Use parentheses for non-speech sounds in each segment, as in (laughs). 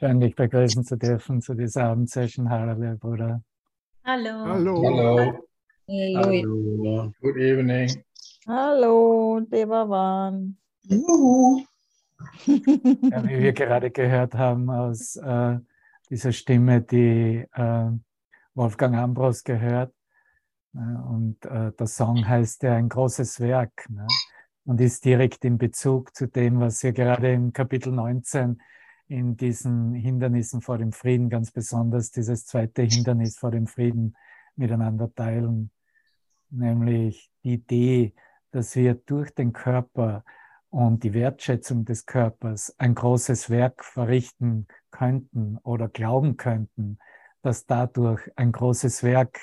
Schön, dich begrüßen zu dürfen zu dieser Abendsession. Hallo, Bruder. Hallo. Hallo. Hallo. Hallo. Good evening. Hallo, Devavan. Juhu. Ja, wie wir gerade gehört haben aus äh, dieser Stimme, die äh, Wolfgang Ambros gehört. Äh, und äh, der Song heißt ja ein großes Werk ne? und ist direkt in Bezug zu dem, was wir gerade im Kapitel 19 in diesen Hindernissen vor dem Frieden, ganz besonders dieses zweite Hindernis vor dem Frieden miteinander teilen, nämlich die Idee, dass wir durch den Körper und die Wertschätzung des Körpers ein großes Werk verrichten könnten oder glauben könnten, dass dadurch ein großes Werk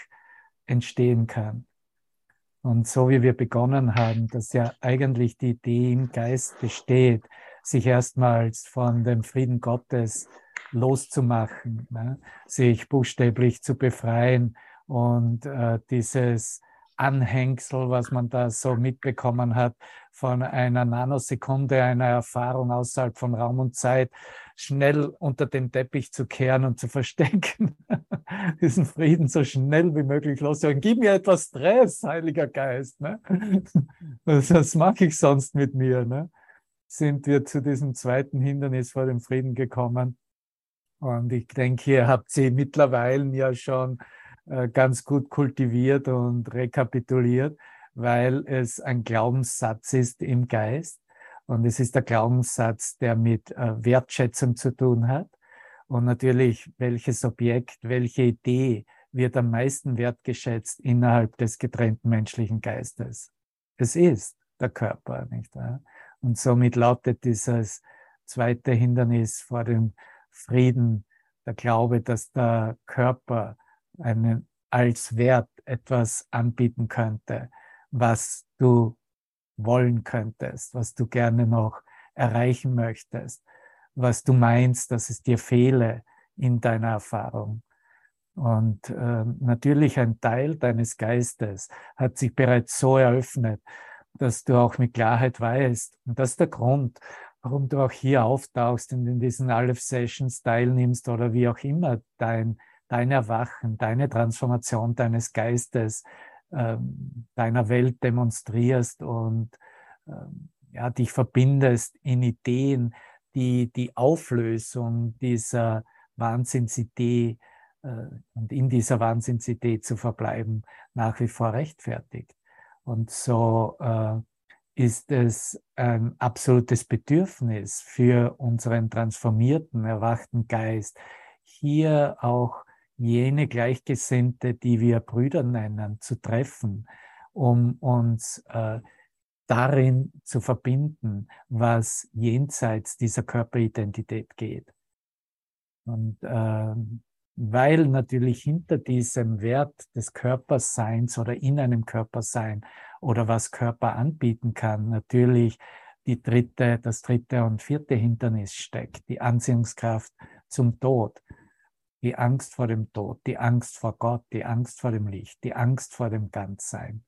entstehen kann. Und so wie wir begonnen haben, dass ja eigentlich die Idee im Geist besteht, sich erstmals von dem Frieden Gottes loszumachen, ne? sich buchstäblich zu befreien und äh, dieses Anhängsel, was man da so mitbekommen hat, von einer Nanosekunde einer Erfahrung außerhalb von Raum und Zeit, schnell unter den Teppich zu kehren und zu verstecken, (laughs) diesen Frieden so schnell wie möglich loszuwerden. Gib mir etwas Stress, Heiliger Geist. Ne? (laughs) Das, das mache ich sonst mit mir. Ne? Sind wir zu diesem zweiten Hindernis vor dem Frieden gekommen. Und ich denke, ihr habt sie mittlerweile ja schon äh, ganz gut kultiviert und rekapituliert, weil es ein Glaubenssatz ist im Geist. Und es ist der Glaubenssatz, der mit äh, Wertschätzung zu tun hat. Und natürlich, welches Objekt, welche Idee wird am meisten wertgeschätzt innerhalb des getrennten menschlichen Geistes? Es ist der Körper, nicht wahr? Und somit lautet dieses zweite Hindernis vor dem Frieden der Glaube, dass der Körper einen als Wert etwas anbieten könnte, was du wollen könntest, was du gerne noch erreichen möchtest, was du meinst, dass es dir fehle in deiner Erfahrung. Und äh, natürlich ein Teil deines Geistes hat sich bereits so eröffnet, dass du auch mit Klarheit weißt. Und das ist der Grund, warum du auch hier auftauchst und in diesen Aleph Sessions teilnimmst oder wie auch immer dein, dein Erwachen, deine Transformation deines Geistes, ähm, deiner Welt demonstrierst und ähm, ja, dich verbindest in Ideen, die die Auflösung dieser Wahnsinnsidee äh, und in dieser Wahnsinnsidee zu verbleiben, nach wie vor rechtfertigt. Und so äh, ist es ein absolutes Bedürfnis für unseren transformierten, erwachten Geist, hier auch jene Gleichgesinnte, die wir Brüder nennen, zu treffen, um uns äh, darin zu verbinden, was jenseits dieser Körperidentität geht. Und äh, weil natürlich hinter diesem Wert des Körperseins oder in einem Körpersein oder was Körper anbieten kann, natürlich die dritte, das dritte und vierte Hindernis steckt, die Anziehungskraft zum Tod, die Angst vor dem Tod, die Angst vor Gott, die Angst vor dem Licht, die Angst vor dem Ganzsein.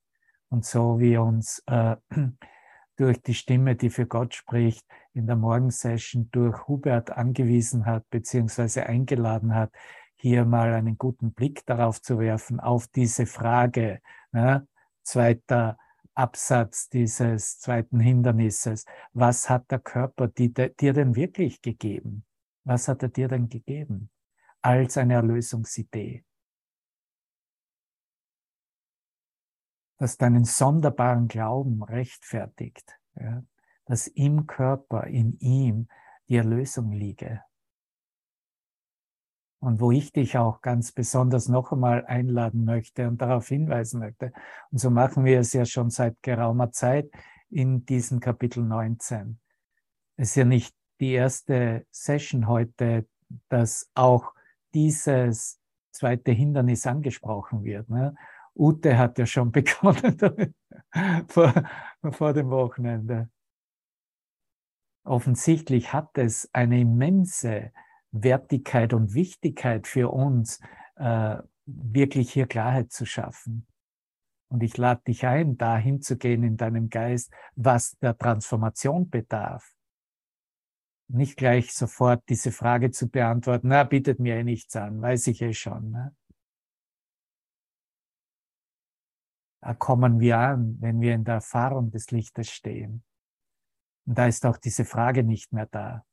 Und so wie uns äh, (clears throat) durch die Stimme, die für Gott spricht, in der Morgensession durch Hubert angewiesen hat, beziehungsweise eingeladen hat, hier mal einen guten Blick darauf zu werfen, auf diese Frage, ja, zweiter Absatz dieses zweiten Hindernisses. Was hat der Körper dir denn wirklich gegeben? Was hat er dir denn gegeben als eine Erlösungsidee? Das deinen sonderbaren Glauben rechtfertigt, ja, dass im Körper, in ihm die Erlösung liege und wo ich dich auch ganz besonders noch einmal einladen möchte und darauf hinweisen möchte. Und so machen wir es ja schon seit geraumer Zeit in diesem Kapitel 19. Es ist ja nicht die erste Session heute, dass auch dieses zweite Hindernis angesprochen wird. Ne? Ute hat ja schon (laughs) begonnen vor, vor dem Wochenende. Offensichtlich hat es eine immense Wertigkeit und Wichtigkeit für uns, äh, wirklich hier Klarheit zu schaffen. Und ich lade dich ein, dahin zu gehen in deinem Geist, was der Transformation bedarf. nicht gleich sofort diese Frage zu beantworten, na, bietet mir eh nichts an, weiß ich eh schon. Ne? Da kommen wir an, wenn wir in der Erfahrung des Lichtes stehen. Und da ist auch diese Frage nicht mehr da.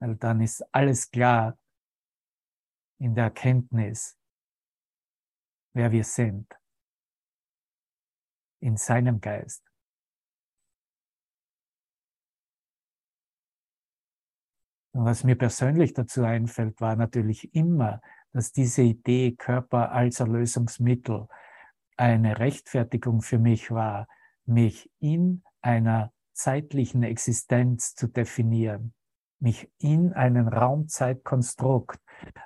Weil dann ist alles klar in der Erkenntnis, wer wir sind. In seinem Geist. Und was mir persönlich dazu einfällt, war natürlich immer, dass diese Idee Körper als Erlösungsmittel eine Rechtfertigung für mich war, mich in einer zeitlichen Existenz zu definieren, mich in einen Raumzeitkonstrukt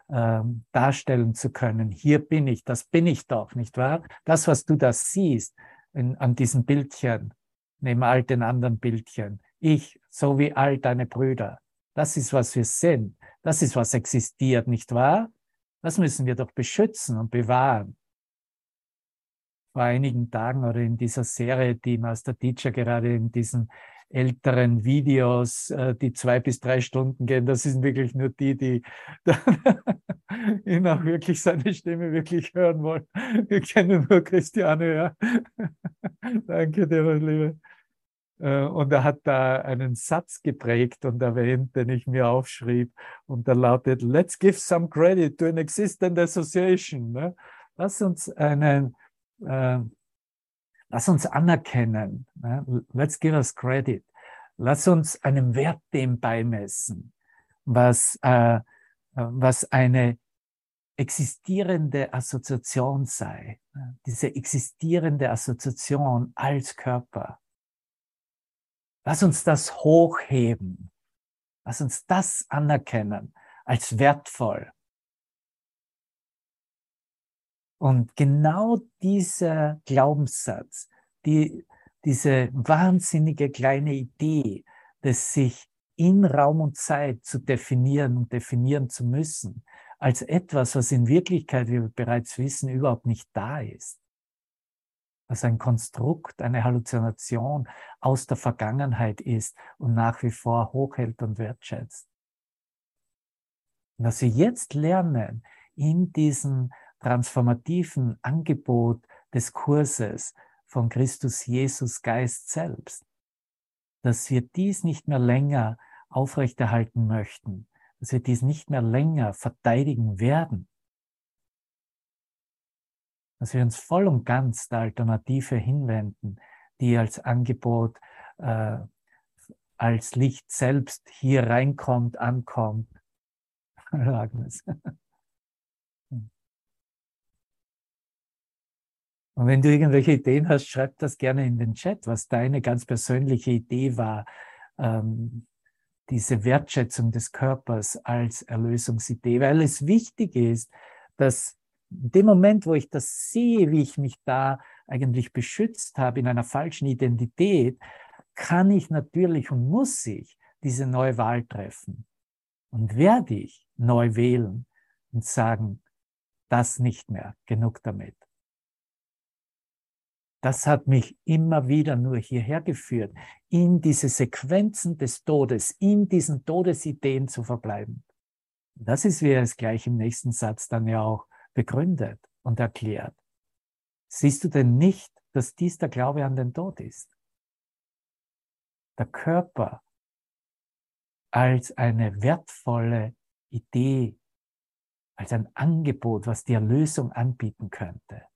äh, darstellen zu können. Hier bin ich, das bin ich doch, nicht wahr? Das, was du da siehst in, an diesem Bildchen, neben all den anderen Bildchen, ich, so wie all deine Brüder, das ist, was wir sind. Das ist, was existiert, nicht wahr? Das müssen wir doch beschützen und bewahren. Vor einigen Tagen oder in dieser Serie, die Master Teacher gerade in diesen älteren Videos, äh, die zwei bis drei Stunden gehen, das sind wirklich nur die, die (laughs) ihn auch wirklich seine Stimme wirklich hören wollen. Wir kennen nur Christiane, ja. (laughs) Danke dir, mein Liebe. Äh, und er hat da einen Satz geprägt und erwähnt, den ich mir aufschrieb. Und der lautet, let's give some credit to an existent association. Ne? Lass uns einen, äh, lass uns anerkennen. Ne? Let's give us credit. Lass uns einen Wert dem beimessen, was, äh, was eine existierende Assoziation sei. Ne? Diese existierende Assoziation als Körper Lass uns das hochheben. Lass uns das anerkennen als wertvoll. Und genau dieser Glaubenssatz, die, diese wahnsinnige kleine Idee, dass sich in Raum und Zeit zu definieren und definieren zu müssen, als etwas, was in Wirklichkeit, wie wir bereits wissen, überhaupt nicht da ist was ein Konstrukt, eine Halluzination aus der Vergangenheit ist und nach wie vor hochhält und wertschätzt. Und dass wir jetzt lernen, in diesem transformativen Angebot des Kurses von Christus Jesus Geist selbst, dass wir dies nicht mehr länger aufrechterhalten möchten, dass wir dies nicht mehr länger verteidigen werden, dass wir uns voll und ganz der Alternative hinwenden, die als Angebot, äh, als Licht selbst hier reinkommt, ankommt. (laughs) Agnes. Und wenn du irgendwelche Ideen hast, schreib das gerne in den Chat, was deine ganz persönliche Idee war, ähm, diese Wertschätzung des Körpers als Erlösungsidee, weil es wichtig ist, dass in dem Moment, wo ich das sehe, wie ich mich da eigentlich beschützt habe in einer falschen Identität, kann ich natürlich und muss ich diese neue Wahl treffen. Und werde ich neu wählen und sagen, das nicht mehr, genug damit. Das hat mich immer wieder nur hierher geführt, in diese Sequenzen des Todes, in diesen Todesideen zu verbleiben. Das ist, wie er es gleich im nächsten Satz dann ja auch begründet und erklärt. Siehst du denn nicht, dass dies der Glaube an den Tod ist? Der Körper als eine wertvolle Idee, als ein Angebot, was die Erlösung anbieten könnte,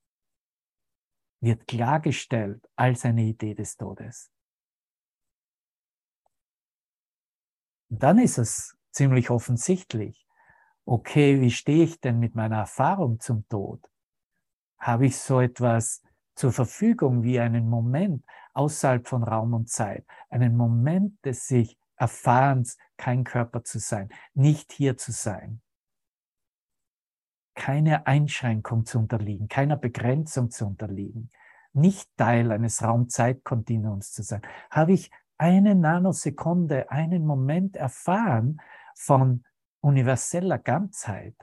wird klargestellt als eine Idee des Todes. Dann ist es ziemlich offensichtlich, okay, wie stehe ich denn mit meiner Erfahrung zum Tod? Habe ich so etwas zur Verfügung wie einen Moment außerhalb von Raum und Zeit, einen Moment des sich Erfahrens, kein Körper zu sein, nicht hier zu sein, keine Einschränkung zu unterliegen, keiner Begrenzung zu unterliegen, nicht Teil eines Raum-Zeit-Kontinuums zu sein, habe ich eine Nanosekunde, einen Moment erfahren von universeller Ganzheit,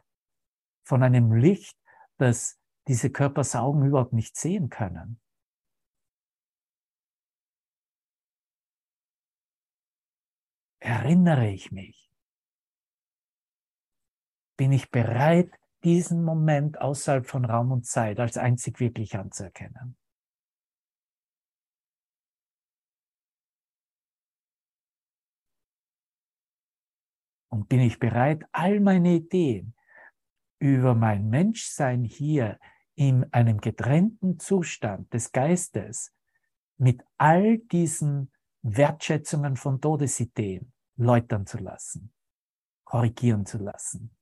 von einem Licht, das diese Körpersaugen überhaupt nicht sehen können. erinnere ich mich? Bin ich bereit, diesen Moment außerhalb von Raum und Zeit als einzig wirklich anzuerkennen? Und bin ich bereit, all meine Ideen über mein Menschsein hier in einem getrennten Zustand des Geistes mit all diesen Wertschätzungen von Todesideen läutern zu lassen, korrigieren zu lassen.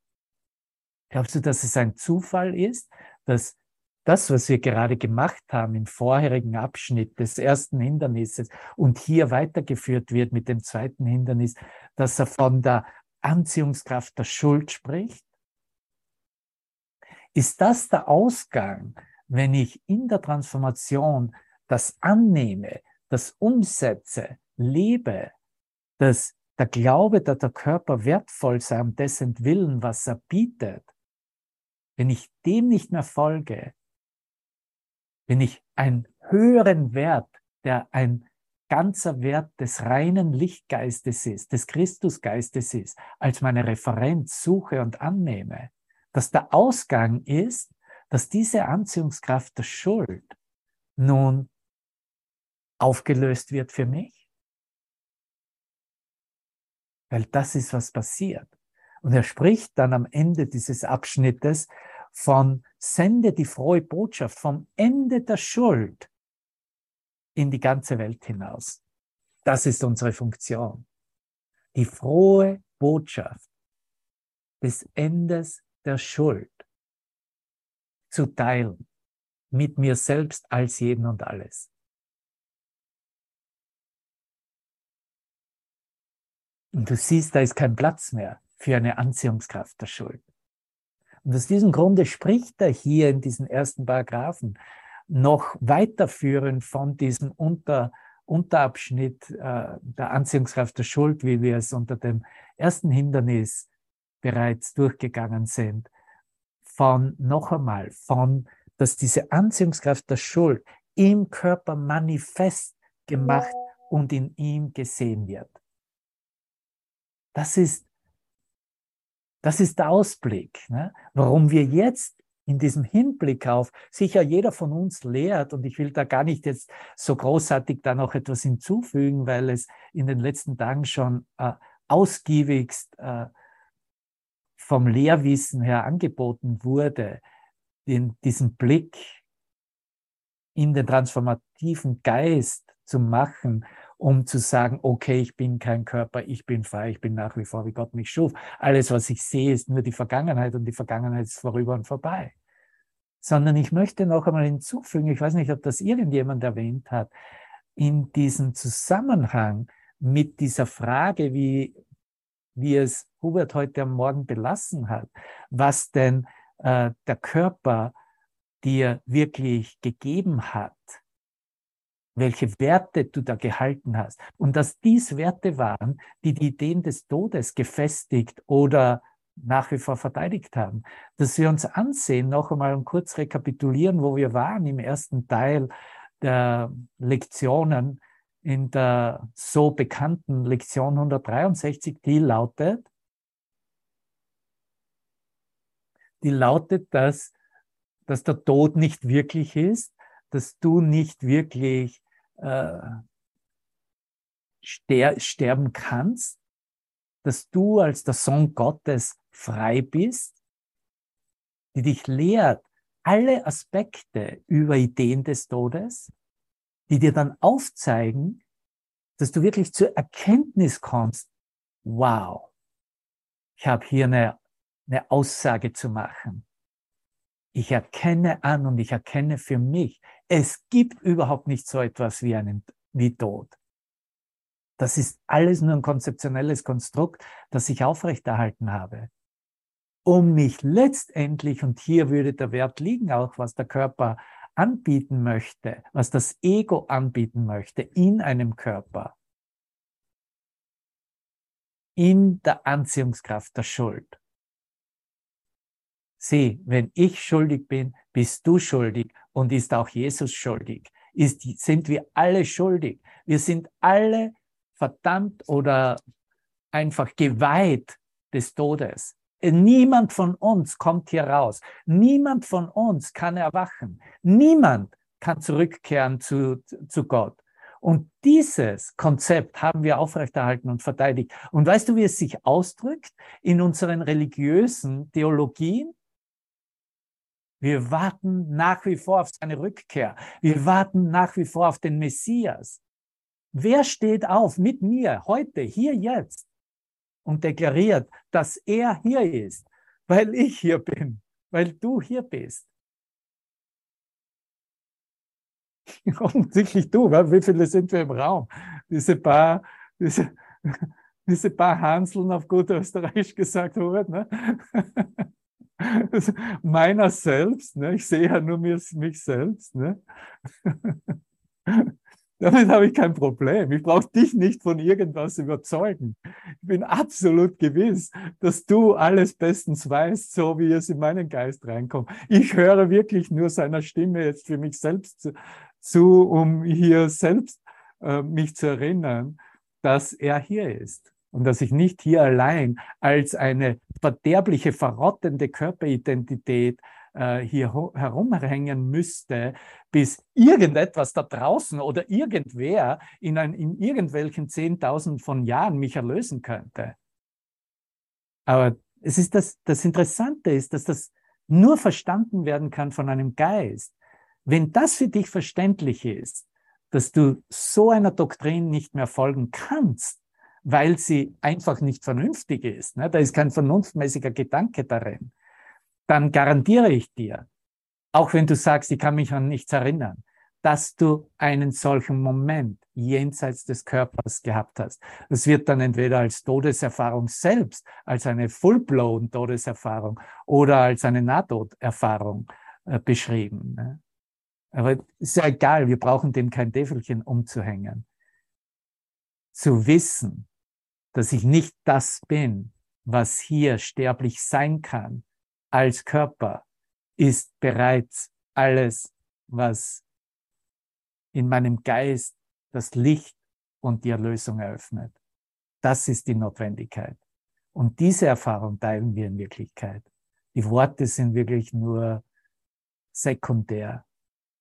Glaubst du, dass es ein Zufall ist, dass das, was wir gerade gemacht haben im vorherigen Abschnitt des ersten Hindernisses und hier weitergeführt wird mit dem zweiten Hindernis, dass er von der Anziehungskraft der Schuld spricht? Ist das der Ausgang, wenn ich in der Transformation das annehme, das umsetze, lebe, dass der Glaube, dass der Körper wertvoll sei um dessen Willen, was er bietet, wenn ich dem nicht mehr folge, wenn ich einen höheren Wert, der ein ganzer Wert des reinen Lichtgeistes ist, des Christusgeistes ist, als meine Referenz suche und annehme, dass der Ausgang ist, dass diese Anziehungskraft der Schuld nun aufgelöst wird für mich? Weil das ist, was passiert. Und er spricht dann am Ende dieses Abschnittes von sende die frohe Botschaft vom Ende der Schuld in die ganze Welt hinaus. Das ist unsere Funktion. Die frohe Botschaft des Endes der Schuld zu teilen mit mir selbst als jeden und alles. Und du siehst, da ist kein Platz mehr für eine Anziehungskraft der Schuld. Und aus diesem Grunde spricht er hier in diesen ersten Paragraphen noch weiterführend von diesem Unter, Unterabschnitt äh, der Anziehungskraft der Schuld, wie wir es unter dem ersten Hindernis bereits durchgegangen sind, von noch einmal, von, dass diese Anziehungskraft der Schuld im Körper manifest gemacht und in ihm gesehen wird. Das ist, das ist der Ausblick, ne? warum wir jetzt in diesem Hinblick auf, sicher jeder von uns lehrt, und ich will da gar nicht jetzt so großartig da noch etwas hinzufügen, weil es in den letzten Tagen schon äh, ausgiebigst äh, vom Lehrwissen her angeboten wurde, den, diesen Blick in den transformativen Geist zu machen, um zu sagen, okay, ich bin kein Körper, ich bin frei, ich bin nach wie vor, wie Gott mich schuf. Alles, was ich sehe, ist nur die Vergangenheit und die Vergangenheit ist vorüber und vorbei. Sondern ich möchte noch einmal hinzufügen, ich weiß nicht, ob das irgendjemand erwähnt hat, in diesem Zusammenhang mit dieser Frage, wie, wie es Hubert heute am Morgen belassen hat, was denn äh, der Körper dir wirklich gegeben hat, welche Werte du da gehalten hast. Und dass dies Werte waren, die die Ideen des Todes gefestigt oder nach wie vor verteidigt haben. Dass wir uns ansehen, noch einmal und kurz rekapitulieren, wo wir waren im ersten Teil der Lektionen, in der so bekannten Lektion 163, die lautet, die lautet, dass, dass der Tod nicht wirklich ist, dass du nicht wirklich äh, ster sterben kannst, dass du als der Sohn Gottes frei bist, die dich lehrt, alle Aspekte über Ideen des Todes, die dir dann aufzeigen, dass du wirklich zur Erkenntnis kommst, wow, ich habe hier eine, eine Aussage zu machen. Ich erkenne an und ich erkenne für mich, es gibt überhaupt nicht so etwas wie einen, wie Tod. Das ist alles nur ein konzeptionelles Konstrukt, das ich aufrechterhalten habe, um mich letztendlich, und hier würde der Wert liegen, auch was der Körper anbieten möchte, was das Ego anbieten möchte in einem Körper, in der Anziehungskraft der Schuld. Sieh, wenn ich schuldig bin, bist du schuldig und ist auch Jesus schuldig. Ist, sind wir alle schuldig. Wir sind alle verdammt oder einfach geweiht des Todes. Niemand von uns kommt hier raus. Niemand von uns kann erwachen. Niemand kann zurückkehren zu, zu Gott. Und dieses Konzept haben wir aufrechterhalten und verteidigt. Und weißt du, wie es sich ausdrückt in unseren religiösen Theologien? Wir warten nach wie vor auf seine Rückkehr. Wir warten nach wie vor auf den Messias. Wer steht auf mit mir heute, hier, jetzt und deklariert, dass er hier ist, weil ich hier bin, weil du hier bist? (laughs) Offensichtlich du, wie viele sind wir im Raum? Diese paar, diese, (laughs) diese paar Hanseln auf gut Österreichisch gesagt wurden. Ne? (laughs) (laughs) meiner selbst, ne? ich sehe ja nur mich, selbst. Ne? (laughs) Damit habe ich kein Problem. Ich brauche dich nicht von irgendwas überzeugen. Ich bin absolut gewiss, dass du alles bestens weißt, so wie es in meinen Geist reinkommt. Ich höre wirklich nur seiner Stimme jetzt für mich selbst zu, zu um hier selbst äh, mich zu erinnern, dass er hier ist und dass ich nicht hier allein als eine verderbliche, verrottende Körperidentität äh, hier herumhängen müsste, bis irgendetwas da draußen oder irgendwer in, ein, in irgendwelchen Zehntausend von Jahren mich erlösen könnte. Aber es ist das, das Interessante ist, dass das nur verstanden werden kann von einem Geist. Wenn das für dich verständlich ist, dass du so einer Doktrin nicht mehr folgen kannst, weil sie einfach nicht vernünftig ist, ne? da ist kein vernunftmäßiger Gedanke darin, dann garantiere ich dir, auch wenn du sagst, ich kann mich an nichts erinnern, dass du einen solchen Moment jenseits des Körpers gehabt hast. Das wird dann entweder als Todeserfahrung selbst, als eine full-blown Todeserfahrung oder als eine Nahtoderfahrung äh, beschrieben. Ne? Aber ist ja egal, wir brauchen dem kein Täfelchen umzuhängen. Zu wissen, dass ich nicht das bin, was hier sterblich sein kann, als Körper, ist bereits alles, was in meinem Geist das Licht und die Erlösung eröffnet. Das ist die Notwendigkeit. Und diese Erfahrung teilen wir in Wirklichkeit. Die Worte sind wirklich nur sekundär,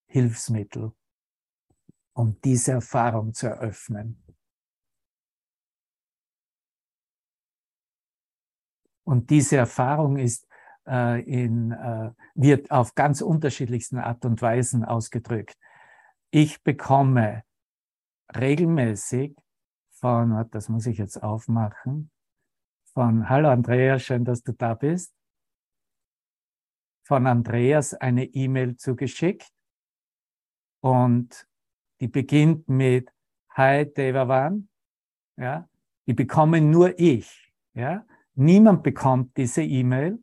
Hilfsmittel, um diese Erfahrung zu eröffnen. Und diese Erfahrung ist äh, in, äh, wird auf ganz unterschiedlichsten Art und Weisen ausgedrückt. Ich bekomme regelmäßig von, das muss ich jetzt aufmachen, von Hallo Andrea, schön, dass du da bist, von Andreas eine E-Mail zugeschickt und die beginnt mit Hi Devavan, ja, die bekomme nur ich, ja, Niemand bekommt diese E-Mail.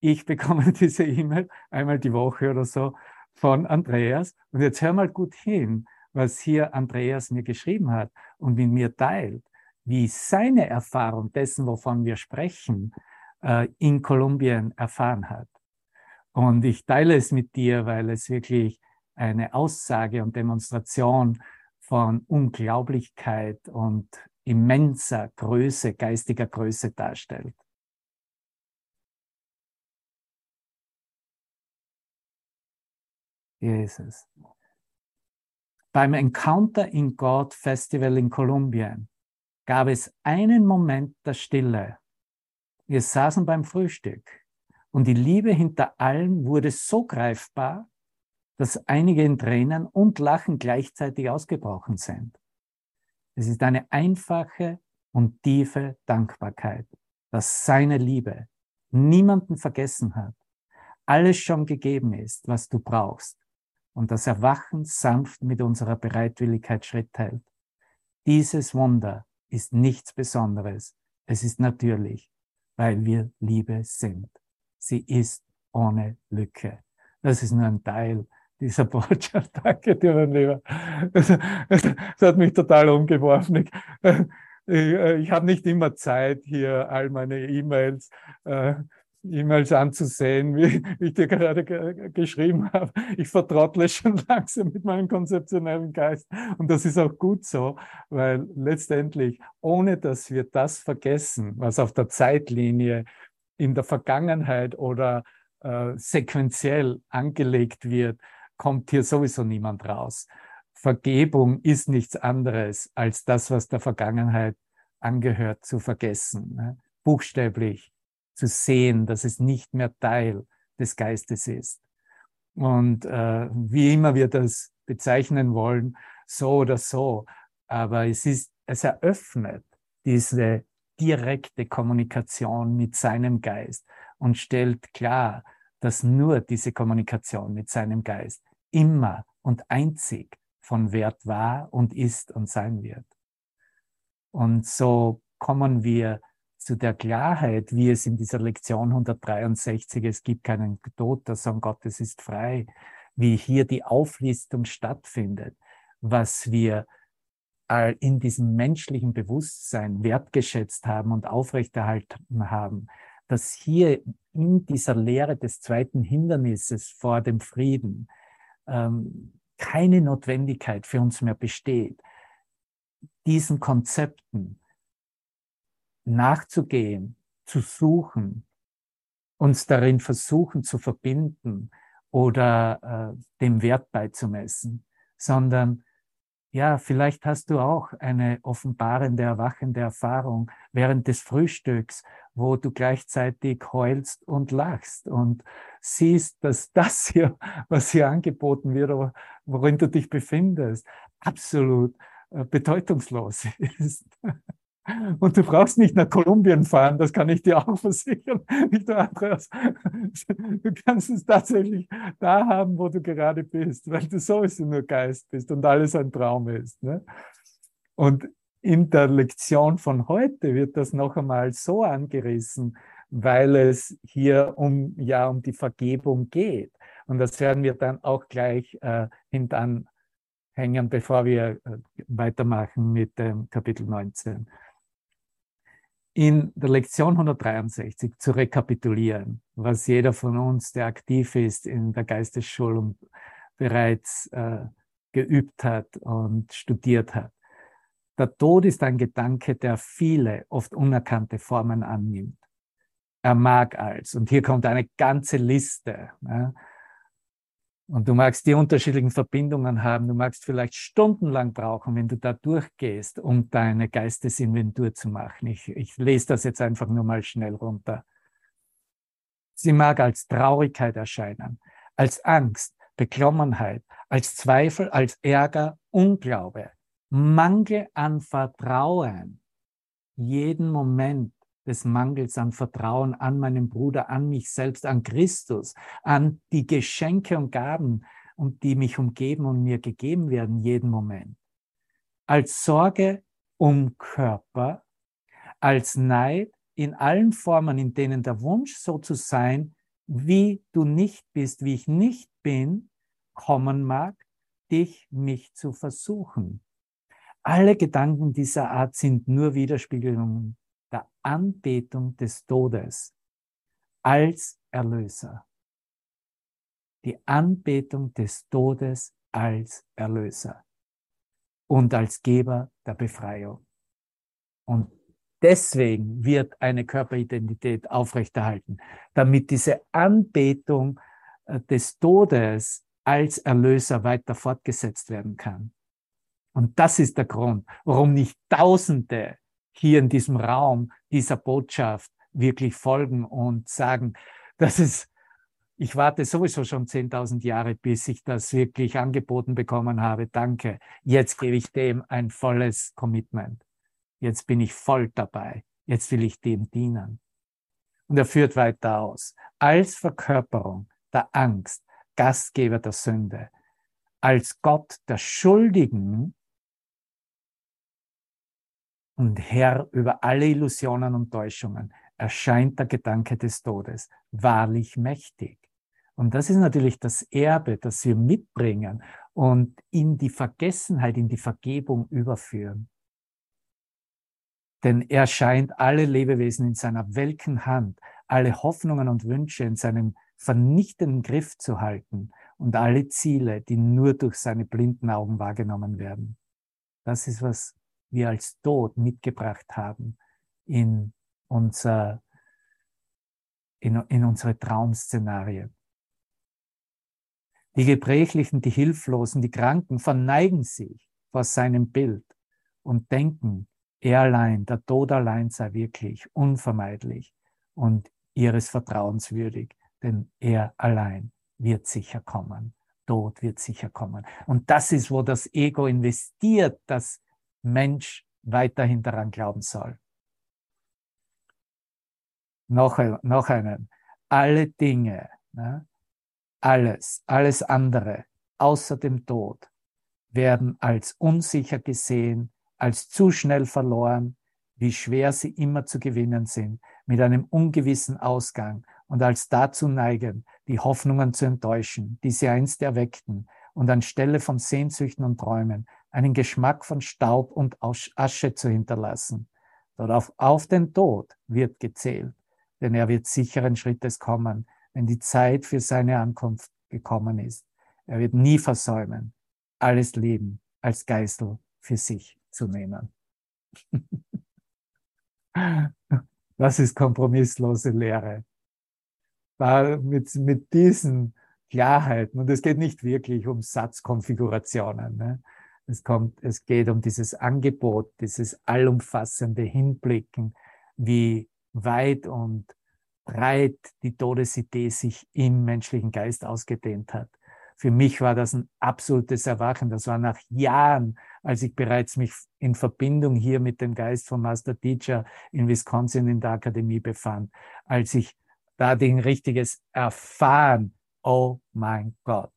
Ich bekomme (laughs) diese E-Mail einmal die Woche oder so von Andreas. Und jetzt hör mal gut hin, was hier Andreas mir geschrieben hat und mit mir teilt, wie seine Erfahrung dessen, wovon wir sprechen, äh, in Kolumbien erfahren hat. Und ich teile es mit dir, weil es wirklich eine Aussage und Demonstration von Unglaublichkeit und immenser Größe, geistiger Größe darstellt. Es. Beim Encounter in God Festival in Kolumbien gab es einen Moment der Stille. Wir saßen beim Frühstück und die Liebe hinter allem wurde so greifbar, dass einige in Tränen und Lachen gleichzeitig ausgebrochen sind. Es ist eine einfache und tiefe Dankbarkeit, dass seine Liebe niemanden vergessen hat, alles schon gegeben ist, was du brauchst und das Erwachen sanft mit unserer Bereitwilligkeit Schritt hält. Dieses Wunder ist nichts Besonderes. Es ist natürlich, weil wir Liebe sind. Sie ist ohne Lücke. Das ist nur ein Teil dieser (laughs) Botschaft. Danke dir, mein Lieber. Das, hat mich total umgeworfen. Ich, ich, ich habe nicht immer Zeit, hier all meine E-Mails äh, E-Mails anzusehen, wie, ich dir gerade ge geschrieben habe. Ich vertrottle schon (laughs) langsam mit meinem konzeptionellen Geist. Und das ist auch gut so, weil letztendlich, ohne dass wir das vergessen, was auf der Zeitlinie in der Vergangenheit oder äh, sequenziell angelegt wird, kommt hier sowieso niemand raus. Vergebung ist nichts anderes als das, was der Vergangenheit angehört, zu vergessen. Ne? Buchstäblich zu sehen, dass es nicht mehr Teil des Geistes ist. Und äh, wie immer wir das bezeichnen wollen, so oder so, aber es ist, es eröffnet diese direkte Kommunikation mit seinem Geist und stellt klar, dass nur diese Kommunikation mit seinem Geist immer und einzig von Wert war und ist und sein wird. Und so kommen wir zu der Klarheit, wie es in dieser Lektion 163, es gibt keinen Tod, der Sohn Gottes ist frei, wie hier die Auflistung stattfindet, was wir in diesem menschlichen Bewusstsein wertgeschätzt haben und aufrechterhalten haben, dass hier in dieser Lehre des zweiten Hindernisses vor dem Frieden keine Notwendigkeit für uns mehr besteht, diesen Konzepten nachzugehen, zu suchen, uns darin versuchen zu verbinden oder äh, dem Wert beizumessen, sondern ja, vielleicht hast du auch eine offenbarende, erwachende Erfahrung während des Frühstücks, wo du gleichzeitig heulst und lachst und siehst, dass (laughs) das hier, was hier angeboten wird, worin du dich befindest, absolut äh, bedeutungslos (laughs) ist. Und du brauchst nicht nach Kolumbien fahren, das kann ich dir auch (laughs) versichern, Victor Andreas. Du kannst es tatsächlich da haben, wo du gerade bist, weil du sowieso nur Geist bist und alles ein Traum ist. Ne? Und in der Lektion von heute wird das noch einmal so angerissen, weil es hier um, ja, um die Vergebung geht. Und das werden wir dann auch gleich äh, hintan hängen, bevor wir äh, weitermachen mit dem Kapitel 19 in der Lektion 163 zu rekapitulieren, was jeder von uns, der aktiv ist in der Geistesschulung, bereits äh, geübt hat und studiert hat. Der Tod ist ein Gedanke, der viele, oft unerkannte Formen annimmt. Er mag als, und hier kommt eine ganze Liste, ja, und du magst die unterschiedlichen Verbindungen haben. Du magst vielleicht stundenlang brauchen, wenn du da durchgehst, um deine Geistesinventur zu machen. Ich, ich lese das jetzt einfach nur mal schnell runter. Sie mag als Traurigkeit erscheinen, als Angst, Beklommenheit, als Zweifel, als Ärger, Unglaube, Mangel an Vertrauen, jeden Moment des Mangels an Vertrauen an meinen Bruder, an mich selbst, an Christus, an die Geschenke und Gaben, und die mich umgeben und mir gegeben werden jeden Moment. Als Sorge um Körper, als Neid in allen Formen, in denen der Wunsch, so zu sein, wie du nicht bist, wie ich nicht bin, kommen mag, dich, mich zu versuchen. Alle Gedanken dieser Art sind nur Widerspiegelungen der Anbetung des Todes als Erlöser. Die Anbetung des Todes als Erlöser und als Geber der Befreiung. Und deswegen wird eine Körperidentität aufrechterhalten, damit diese Anbetung äh, des Todes als Erlöser weiter fortgesetzt werden kann. Und das ist der Grund, warum nicht Tausende hier in diesem Raum dieser Botschaft wirklich folgen und sagen, das ist, ich warte sowieso schon 10.000 Jahre, bis ich das wirklich angeboten bekommen habe. Danke. Jetzt gebe ich dem ein volles Commitment. Jetzt bin ich voll dabei. Jetzt will ich dem dienen. Und er führt weiter aus. Als Verkörperung der Angst, Gastgeber der Sünde, als Gott der Schuldigen und Herr über alle Illusionen und Täuschungen erscheint der Gedanke des Todes wahrlich mächtig. Und das ist natürlich das Erbe, das wir mitbringen und in die Vergessenheit, in die Vergebung überführen. Denn er scheint alle Lebewesen in seiner welken Hand alle Hoffnungen und Wünsche in seinem vernichtenden Griff zu halten und alle Ziele, die nur durch seine blinden Augen wahrgenommen werden. Das ist, was wir als Tod mitgebracht haben in, unser, in, in unsere Traumszenarien. Die Gebrechlichen, die Hilflosen, die Kranken verneigen sich vor seinem Bild und denken, er allein, der Tod allein sei wirklich unvermeidlich und ihres Vertrauens würdig, denn er allein wird sicher kommen. Tod wird sicher kommen. Und das ist, wo das Ego investiert, dass Mensch weiterhin daran glauben soll. Noch, noch einen. Alle Dinge, ne, alles, alles andere außer dem Tod werden als unsicher gesehen, als zu schnell verloren, wie schwer sie immer zu gewinnen sind, mit einem ungewissen Ausgang und als dazu neigen, die Hoffnungen zu enttäuschen, die sie einst erweckten und anstelle von Sehnsüchten und Träumen einen Geschmack von Staub und Asche zu hinterlassen. Dort auf, auf den Tod wird gezählt, denn er wird sicheren Schrittes kommen, wenn die Zeit für seine Ankunft gekommen ist. Er wird nie versäumen, alles Leben als Geißel für sich zu nehmen. (laughs) Das ist kompromisslose Lehre. Da mit, mit diesen Klarheiten, und es geht nicht wirklich um Satzkonfigurationen, ne? Es, kommt, es geht um dieses Angebot, dieses allumfassende Hinblicken, wie weit und breit die Todesidee sich im menschlichen Geist ausgedehnt hat für mich war das ein absolutes Erwachen. Das war nach Jahren, als ich bereits mich in Verbindung hier mit dem Geist von Master Teacher in Wisconsin in der Akademie befand, als ich da den richtiges Erfahren, oh mein Gott,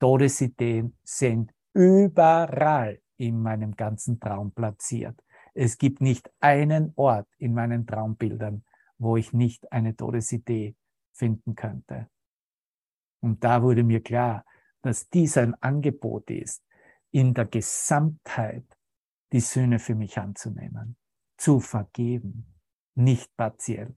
Todesideen sind überall in meinem ganzen Traum platziert. Es gibt nicht einen Ort in meinen Traumbildern, wo ich nicht eine Todesidee finden könnte. Und da wurde mir klar, dass dies ein Angebot ist, in der Gesamtheit die Sühne für mich anzunehmen, zu vergeben, nicht partiell.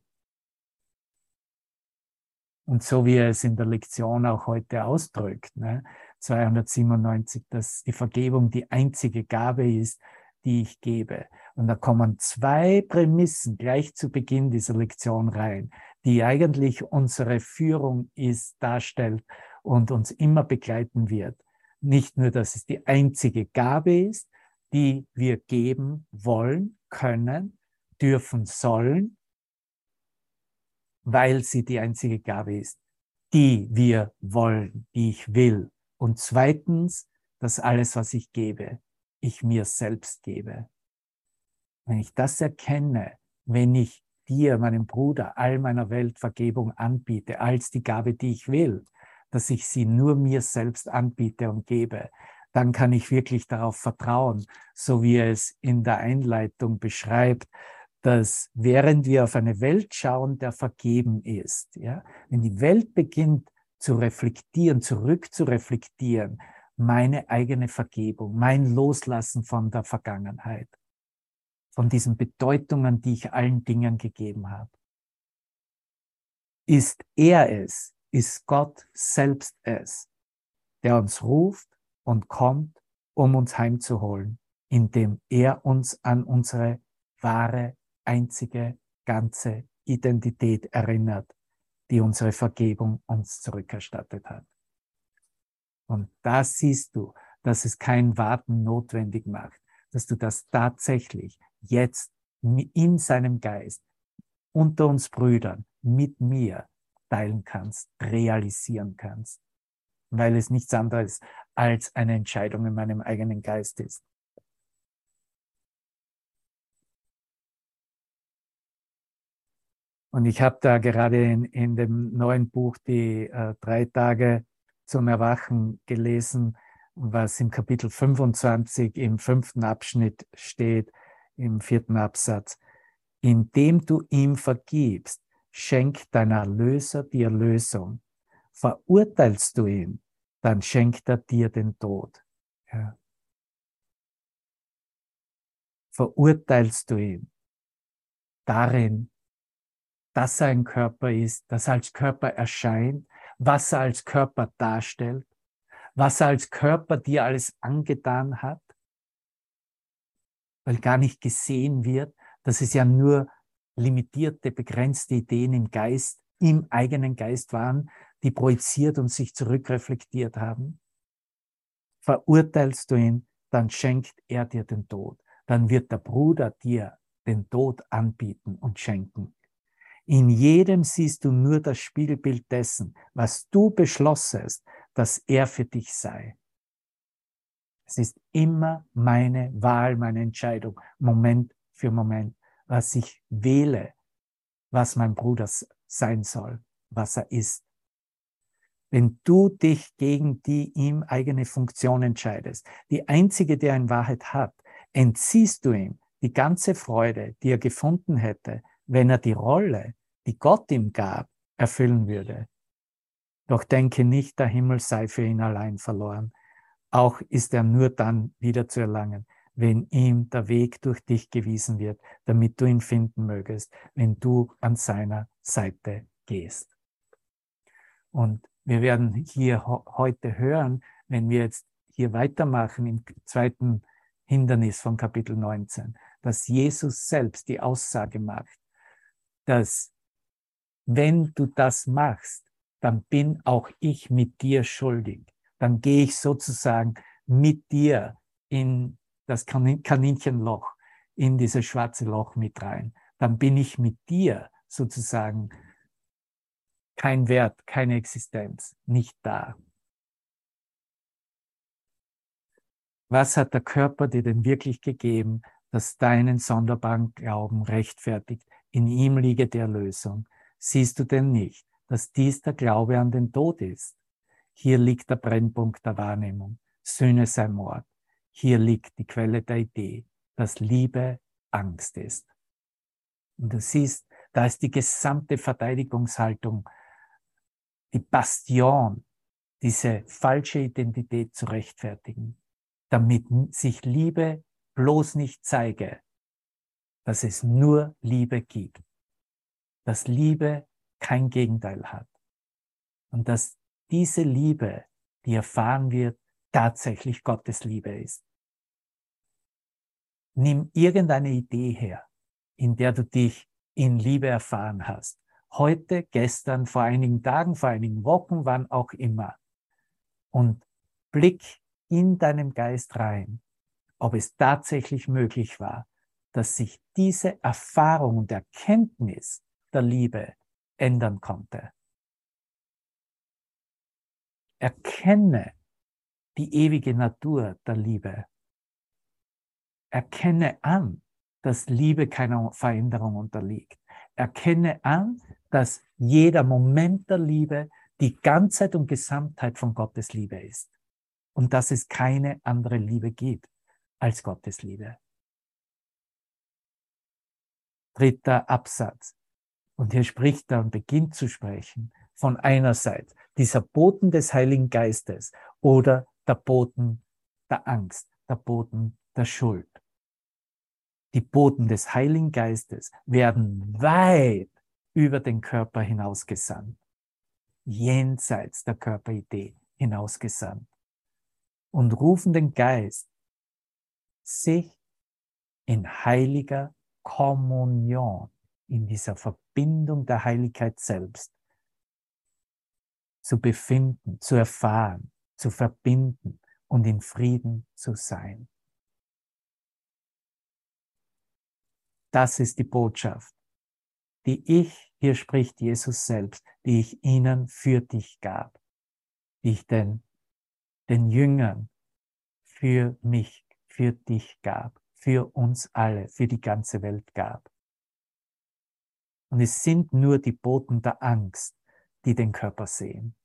Und so wie er es in der Lektion auch heute ausdrückt, ne, 297, dass die Vergebung die einzige Gabe ist, die ich gebe. Und da kommen zwei Prämissen gleich zu Beginn dieser Lektion rein, die eigentlich unsere Führung ist, darstellt und uns immer begleiten wird. Nicht nur, dass es die einzige Gabe ist, die wir geben wollen, können, dürfen, sollen, weil sie die einzige Gabe ist, die wir wollen, die ich will. Und zweitens, dass alles, was ich gebe, ich mir selbst gebe. Wenn ich das erkenne, wenn ich dir, meinem Bruder, all meiner Welt Vergebung anbiete, als die Gabe, die ich will, dass ich sie nur mir selbst anbiete und gebe, dann kann ich wirklich darauf vertrauen, so wie er es in der Einleitung beschreibt, dass während wir auf eine Welt schauen, der vergeben ist, ja, wenn die Welt beginnt zu reflektieren, zurück zu reflektieren, meine eigene Vergebung, mein Loslassen von der Vergangenheit, von diesen Bedeutungen, die ich allen Dingen gegeben habe. Ist er es, ist Gott selbst es, der uns ruft und kommt, um uns heimzuholen, indem er uns an unsere wahre, einzige, ganze Identität erinnert, die unsere Vergebung uns zurückerstattet hat. Und da siehst du, dass es kein Warten notwendig macht, dass du das tatsächlich jetzt in seinem Geist unter uns Brüdern mit mir teilen kannst, realisieren kannst, weil es nichts anderes als eine Entscheidung in meinem eigenen Geist ist. Und ich habe da gerade in, in dem neuen Buch die äh, drei Tage zum Erwachen gelesen, was im Kapitel 25 im fünften Abschnitt steht, im vierten Absatz. Indem du ihm vergibst, schenkt dein Erlöser die Erlösung. Verurteilst du ihn, dann schenkt er dir den Tod. Ja. Verurteilst du ihn, darin, dass er ein Körper ist, dass er als Körper erscheint, was er als Körper darstellt, was er als Körper dir alles angetan hat, weil gar nicht gesehen wird, dass es ja nur limitierte, begrenzte Ideen im Geist, im eigenen Geist waren, die projiziert und sich zurückreflektiert haben. Verurteilst du ihn, dann schenkt er dir den Tod. Dann wird der Bruder dir den Tod anbieten und schenken. In jedem siehst du nur das Spiegelbild dessen, was du beschlossest, dass er für dich sei. Es ist immer meine Wahl, meine Entscheidung, Moment für Moment, was ich wähle, was mein Bruder sein soll, was er ist. Wenn du dich gegen die ihm eigene Funktion entscheidest, die einzige, die er in Wahrheit hat, entziehst du ihm die ganze Freude, die er gefunden hätte, wenn er die Rolle, die Gott ihm gab, erfüllen würde. Doch denke nicht, der Himmel sei für ihn allein verloren. Auch ist er nur dann wieder zu erlangen, wenn ihm der Weg durch dich gewiesen wird, damit du ihn finden mögest, wenn du an seiner Seite gehst. Und wir werden hier heute hören, wenn wir jetzt hier weitermachen im zweiten Hindernis von Kapitel 19, dass Jesus selbst die Aussage macht, dass wenn du das machst, dann bin auch ich mit dir schuldig. Dann gehe ich sozusagen mit dir in das Kaninchenloch, in dieses schwarze Loch mit rein. Dann bin ich mit dir sozusagen kein Wert, keine Existenz, nicht da. Was hat der Körper dir denn wirklich gegeben, das deinen sonderbaren Glauben rechtfertigt? In ihm liege der Lösung. Siehst du denn nicht? dass dies der Glaube an den Tod ist. Hier liegt der Brennpunkt der Wahrnehmung. Sühne sei Mord. Hier liegt die Quelle der Idee, dass Liebe Angst ist. Und du siehst, da ist die gesamte Verteidigungshaltung, die Bastion, diese falsche Identität zu rechtfertigen, damit sich Liebe bloß nicht zeige, dass es nur Liebe gibt, dass Liebe kein Gegenteil hat. Und dass diese Liebe, die erfahren wird, tatsächlich Gottes Liebe ist. Nimm irgendeine Idee her, in der du dich in Liebe erfahren hast. Heute, gestern, vor einigen Tagen, vor einigen Wochen, wann auch immer. Und blick in deinem Geist rein, ob es tatsächlich möglich war, dass sich diese Erfahrung und Erkenntnis der Liebe ändern konnte. Erkenne die ewige Natur der Liebe. Erkenne an, dass Liebe keiner Veränderung unterliegt. Erkenne an, dass jeder Moment der Liebe die Ganzheit und Gesamtheit von Gottes Liebe ist. Und dass es keine andere Liebe gibt als Gottes Liebe. Dritter Absatz. Und hier spricht er und beginnt zu sprechen von einerseits dieser Boten des Heiligen Geistes oder der Boten der Angst, der Boten der Schuld. Die Boten des Heiligen Geistes werden weit über den Körper hinausgesandt, jenseits der Körperidee hinausgesandt und rufen den Geist, sich in heiliger Kommunion, in dieser Verbindung der Heiligkeit selbst zu befinden, zu erfahren, zu verbinden und in Frieden zu sein. Das ist die Botschaft, die ich, hier spricht Jesus selbst, die ich ihnen für dich gab, die ich den, den Jüngern für mich, für dich gab, für uns alle, für die ganze Welt gab. Und es sind nur die Boten der Angst, die den Körper sehen.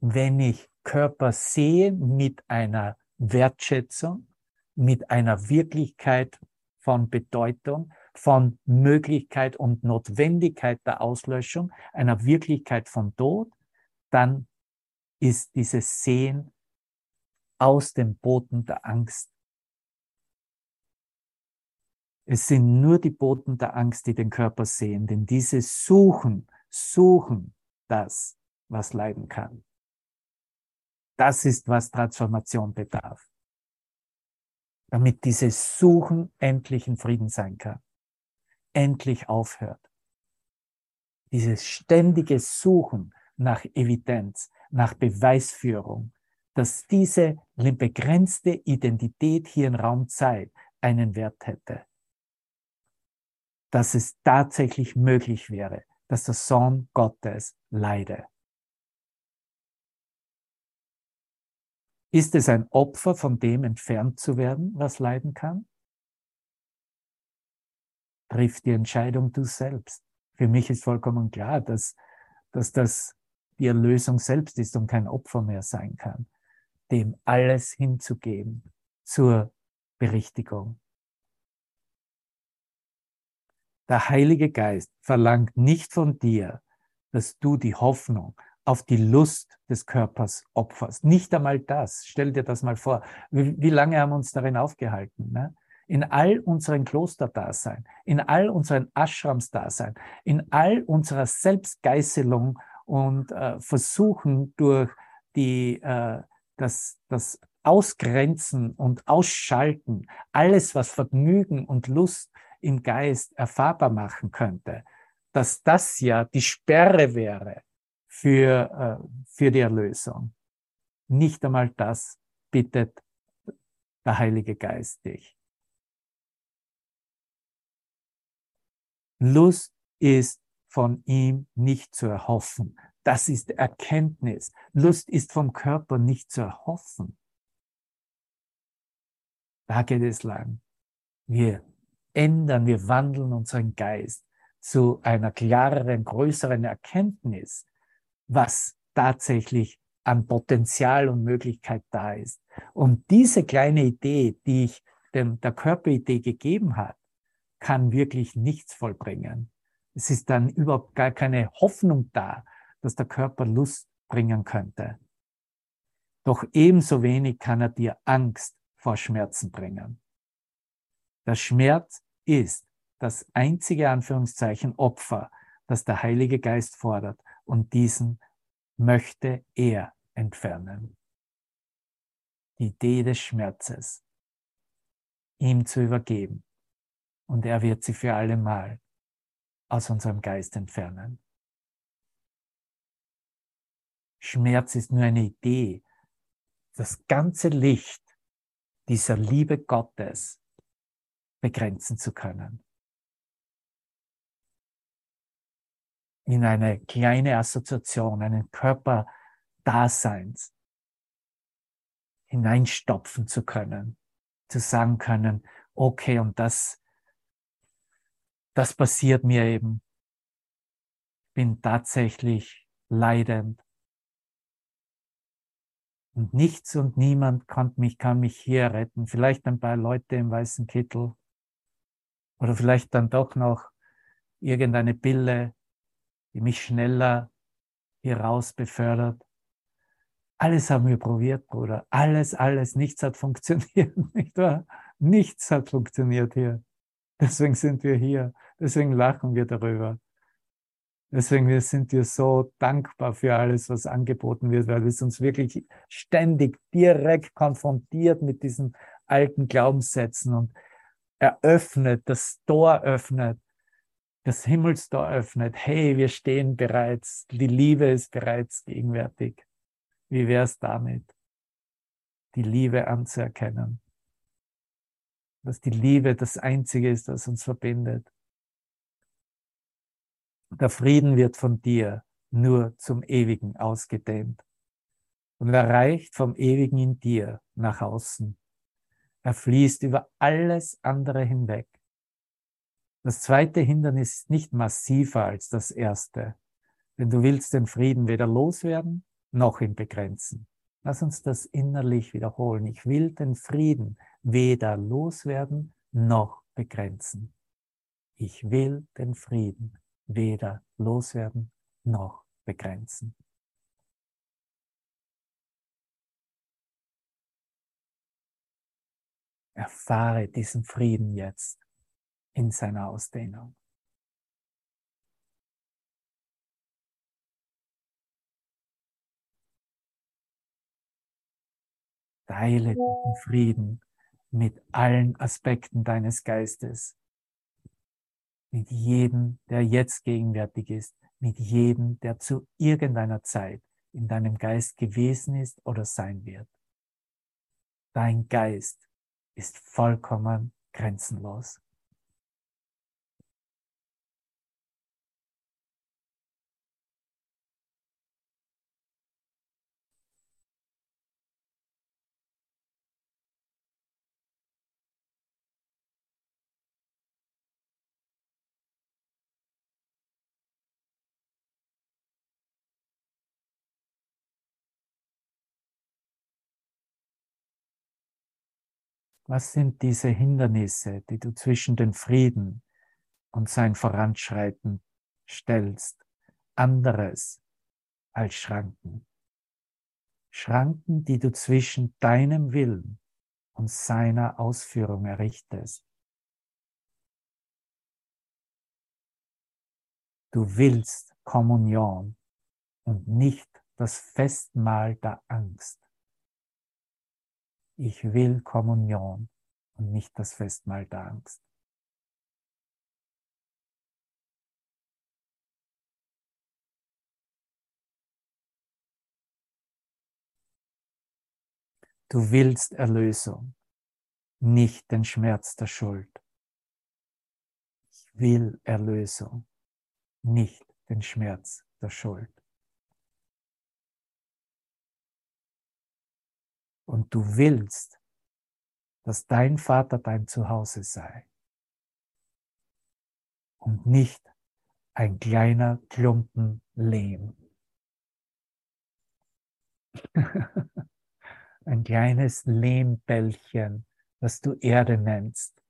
Wenn ich Körper sehe mit einer Wertschätzung, mit einer Wirklichkeit von Bedeutung, von Möglichkeit und Notwendigkeit der Auslöschung, einer Wirklichkeit von Tod, dann ist dieses Sehen aus dem Boden der Angst Es sind nur die Boten der Angst, die den Körper sehen, denn diese suchen, suchen das, was leiden kann. Das ist, was Transformation bedarf. Damit dieses Suchen endlich in Frieden sein kann. Endlich aufhört. Dieses ständige Suchen nach Evidenz, nach Beweisführung, dass diese begrenzte Identität hier in Raum Zeit einen Wert hätte dass es tatsächlich möglich wäre, dass der Sohn Gottes leide. Ist es ein Opfer, von dem entfernt zu werden, was leiden kann? Triff die Entscheidung du selbst. Für mich ist vollkommen klar, dass, dass das die Erlösung selbst ist und kein Opfer mehr sein kann, dem alles hinzugeben zur Berichtigung. Der Heilige Geist verlangt nicht von dir, dass du die Hoffnung auf die Lust des Körpers opferst. Nicht einmal das. Stell dir das mal vor. Wie, wie lange haben wir uns darin aufgehalten? Ne? In all unseren Klosterdasein, in all unseren Ashrams-Dasein, in all unserer Selbstgeißelung und äh, Versuchen durch die, äh, das, das Ausgrenzen und Ausschalten, alles, was Vergnügen und Lust im Geist erfahrbar machen könnte, dass das ja die Sperre wäre für, äh, für die Erlösung. Nicht einmal das bittet der Heilige Geist dich. Lust ist von ihm nicht zu erhoffen. Das ist Erkenntnis. Lust ist vom Körper nicht zu erhoffen. Da geht es lang. Wir ändern, wir wandeln unseren Geist zu einer klareren, größeren Erkenntnis, was tatsächlich an Potenzial und Möglichkeit da ist. Und diese kleine Idee, die ich dem, der Körperidee gegeben hat, kann wirklich nichts vollbringen. Es ist dann überhaupt gar keine Hoffnung da, dass der Körper Lust bringen könnte. Doch ebenso wenig kann er dir Angst vor Schmerzen bringen. Der Schmerz ist das einzige Anführungszeichen Opfer, das der Heilige Geist fordert und diesen möchte er entfernen. Die Idee des Schmerzes ihm zu übergeben und er wird sie für alle Mal aus unserem Geist entfernen. Schmerz ist nur eine Idee. Das ganze Licht dieser Liebe Gottes begrenzen zu können. In eine kleine Assoziation, einen Körperdaseins hineinstopfen zu können, zu sagen können, okay, und das, das passiert mir eben. Bin tatsächlich leidend. Und nichts und niemand kann mich, kann mich hier retten. Vielleicht ein paar Leute im weißen Kittel, oder vielleicht dann doch noch irgendeine Pille, die mich schneller hier raus befördert. Alles haben wir probiert, Bruder. Alles, alles. Nichts hat funktioniert, (laughs) nicht wahr? Nichts hat funktioniert hier. Deswegen sind wir hier. Deswegen lachen wir darüber. Deswegen sind wir so dankbar für alles, was angeboten wird, weil es uns wirklich ständig direkt konfrontiert mit diesen alten Glaubenssätzen und eröffnet, das Tor öffnet, das Himmelstor öffnet. Hey, wir stehen bereits, die Liebe ist bereits gegenwärtig. Wie wäre es damit, die Liebe anzuerkennen? Dass die Liebe das Einzige ist, was uns verbindet. Der Frieden wird von dir nur zum Ewigen ausgedehnt und erreicht vom Ewigen in dir nach außen. Er fließt über alles andere hinweg. Das zweite Hindernis ist nicht massiver als das erste, denn du willst den Frieden weder loswerden noch ihn begrenzen. Lass uns das innerlich wiederholen. Ich will den Frieden weder loswerden noch begrenzen. Ich will den Frieden weder loswerden noch begrenzen. Erfahre diesen Frieden jetzt. in seiner Ausdehnung. Teile diesen Frieden mit allen Aspekten deines Geistes, mit jedem, der jetzt gegenwärtig ist, mit jedem, der zu irgendeiner Zeit in deinem Geist gewesen ist oder sein wird. Dein Geist ist vollkommen grenzenlos. Was sind diese Hindernisse, die du zwischen den Frieden und sein Voranschreiten stellst, anderes als Schranken? Schranken, die du zwischen deinem Willen und seiner Ausführung errichtest. Du willst Kommunion und nicht das Festmahl der Angst. Ich will Kommunion und nicht das Festmahl der Angst. Du willst Erlösung, nicht den Schmerz der Schuld. Ich will Erlösung, nicht den Schmerz der Schuld. Und du willst, dass dein Vater dein Zuhause sei und nicht ein kleiner Klumpen Lehm. (laughs) ein kleines Lehmbällchen, das du Erde nennst.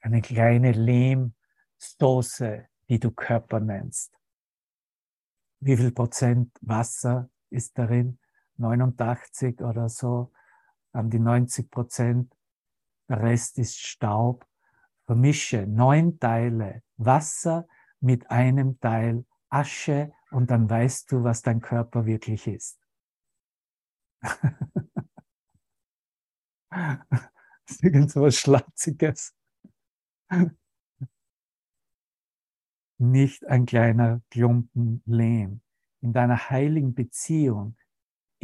Eine kleine Lehmstoße, die du Körper nennst. Wie viel Prozent Wasser ist darin? 89 oder so, an die 90 Prozent. Der Rest ist Staub. Vermische neun Teile Wasser mit einem Teil Asche und dann weißt du, was dein Körper wirklich ist. (laughs) ist irgend so was Schlatziges. Nicht ein kleiner Klumpen Lehm. In deiner heiligen Beziehung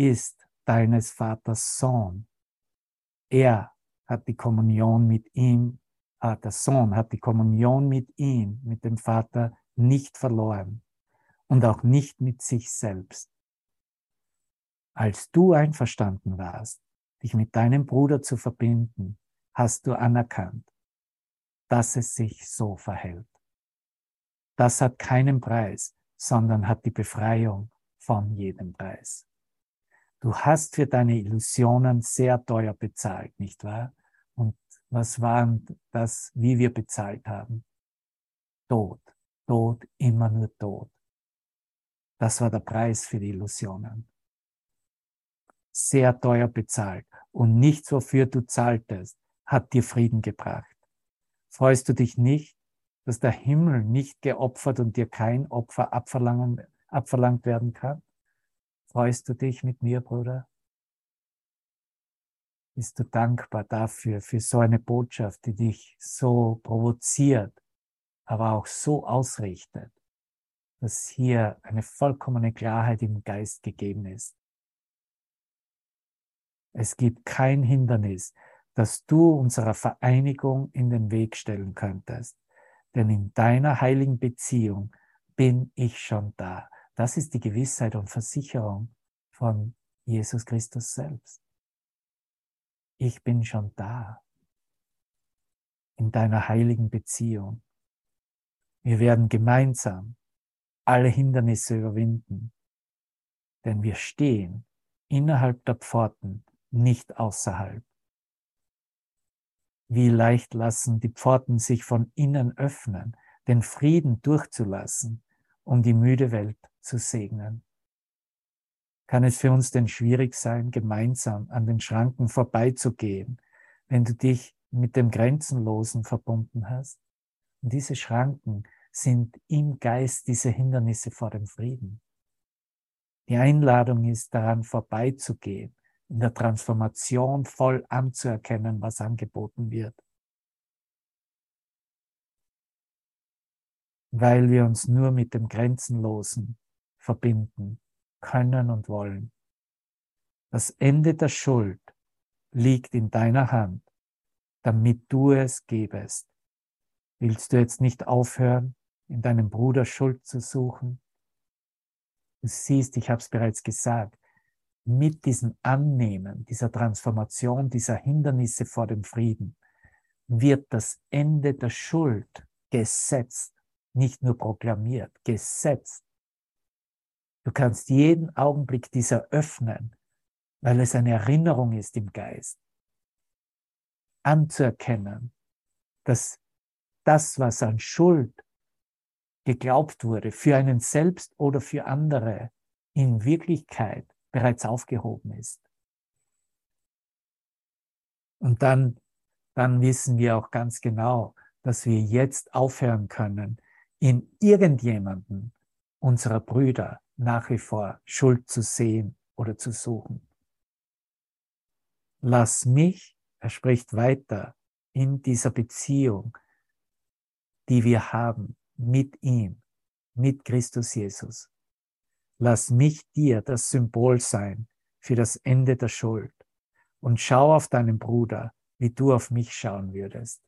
ist deines Vaters Sohn. Er hat die Kommunion mit ihm, äh, der Sohn hat die Kommunion mit ihm, mit dem Vater nicht verloren und auch nicht mit sich selbst. Als du einverstanden warst, dich mit deinem Bruder zu verbinden, hast du anerkannt, dass es sich so verhält. Das hat keinen Preis, sondern hat die Befreiung von jedem Preis. Du hast für deine Illusionen sehr teuer bezahlt, nicht wahr? Und was war das, wie wir bezahlt haben? Tod, Tod, immer nur Tod. Das war der Preis für die Illusionen. Sehr teuer bezahlt. Und nichts, wofür du zahltest, hat dir Frieden gebracht. Freust du dich nicht, dass der Himmel nicht geopfert und dir kein Opfer abverlangt werden kann? Freust du dich mit mir, Bruder? Bist du dankbar dafür, für so eine Botschaft, die dich so provoziert, aber auch so ausrichtet, dass hier eine vollkommene Klarheit im Geist gegeben ist? Es gibt kein Hindernis, das du unserer Vereinigung in den Weg stellen könntest. Denn in deiner heiligen Beziehung bin ich schon da. Das ist die Gewissheit und Versicherung von Jesus Christus selbst. Ich bin schon da in deiner heiligen Beziehung. Wir werden gemeinsam alle Hindernisse überwinden, denn wir stehen innerhalb der Pforten, nicht außerhalb. Wie leicht lassen die Pforten sich von innen öffnen, den Frieden durchzulassen, um die müde Welt zu segnen. Kann es für uns denn schwierig sein, gemeinsam an den Schranken vorbeizugehen, wenn du dich mit dem Grenzenlosen verbunden hast? Und diese Schranken sind im Geist diese Hindernisse vor dem Frieden. Die Einladung ist daran vorbeizugehen, in der Transformation voll anzuerkennen, was angeboten wird. Weil wir uns nur mit dem Grenzenlosen verbinden können und wollen. Das Ende der Schuld liegt in deiner Hand, damit du es gebest. Willst du jetzt nicht aufhören, in deinem Bruder Schuld zu suchen? Du siehst, ich habe es bereits gesagt, mit diesem Annehmen, dieser Transformation, dieser Hindernisse vor dem Frieden, wird das Ende der Schuld gesetzt, nicht nur proklamiert, gesetzt. Du kannst jeden Augenblick dieser öffnen, weil es eine Erinnerung ist im Geist, anzuerkennen, dass das, was an Schuld geglaubt wurde, für einen selbst oder für andere, in Wirklichkeit bereits aufgehoben ist. Und dann, dann wissen wir auch ganz genau, dass wir jetzt aufhören können, in irgendjemanden unserer Brüder nach wie vor Schuld zu sehen oder zu suchen. Lass mich, er spricht weiter, in dieser Beziehung, die wir haben mit ihm, mit Christus Jesus. Lass mich dir das Symbol sein für das Ende der Schuld und schau auf deinen Bruder, wie du auf mich schauen würdest.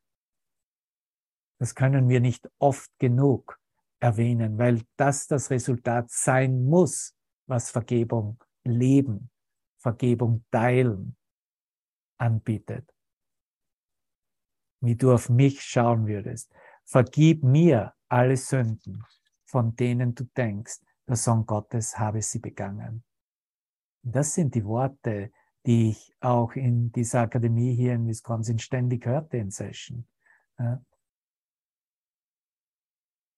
Das können wir nicht oft genug erwähnen, weil das das Resultat sein muss, was Vergebung leben, Vergebung teilen anbietet. Wie du auf mich schauen würdest. Vergib mir alle Sünden, von denen du denkst, der Sohn Gottes habe sie begangen. Das sind die Worte, die ich auch in dieser Akademie hier in Wisconsin ständig hörte in Session.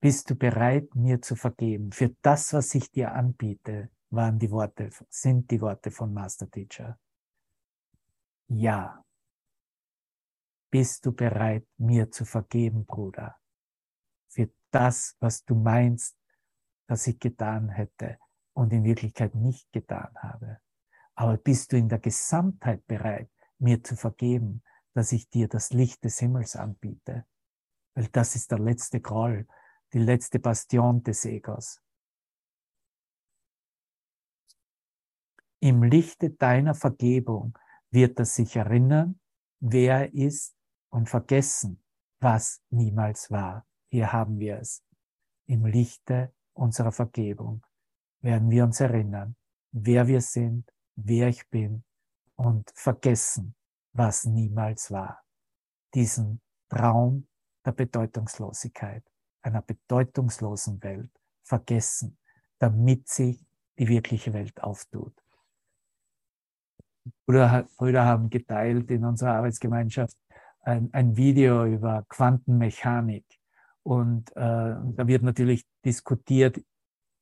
Bist du bereit, mir zu vergeben? Für das, was ich dir anbiete, waren die Worte, sind die Worte von Master Teacher. Ja. Bist du bereit, mir zu vergeben, Bruder? Für das, was du meinst, dass ich getan hätte und in Wirklichkeit nicht getan habe. Aber bist du in der Gesamtheit bereit, mir zu vergeben, dass ich dir das Licht des Himmels anbiete? Weil das ist der letzte Groll, die letzte Bastion des Egos. Im Lichte deiner Vergebung wird er sich erinnern, wer er ist und vergessen, was niemals war. Hier haben wir es. Im Lichte unserer Vergebung werden wir uns erinnern, wer wir sind, wer ich bin und vergessen, was niemals war. Diesen Traum der Bedeutungslosigkeit, einer bedeutungslosen Welt vergessen, damit sich die wirkliche Welt auftut. Brüder, Brüder haben geteilt in unserer Arbeitsgemeinschaft ein, ein Video über Quantenmechanik und äh, da wird natürlich diskutiert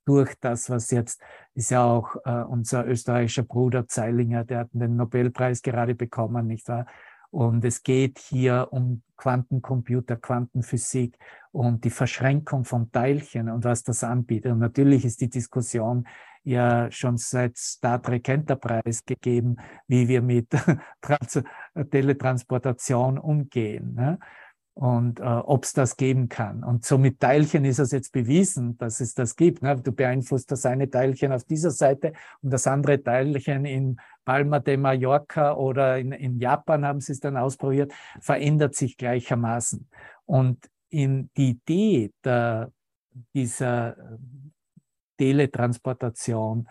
durch das, was jetzt ist ja auch äh, unser österreichischer Bruder Zeilinger, der hat den Nobelpreis gerade bekommen, nicht wahr? Und es geht hier um Quantencomputer, Quantenphysik und die Verschränkung von Teilchen und was das anbietet. Und natürlich ist die Diskussion ja schon seit Star Trek Enterprise gegeben, wie wir mit (laughs) Trans Teletransportation umgehen. Ne? und äh, ob es das geben kann. Und so mit Teilchen ist es jetzt bewiesen, dass es das gibt. Ne? Du beeinflusst das eine Teilchen auf dieser Seite und das andere Teilchen in Palma de Mallorca oder in, in Japan haben sie es dann ausprobiert, verändert sich gleichermaßen. Und in die Idee der, dieser Teletransportation,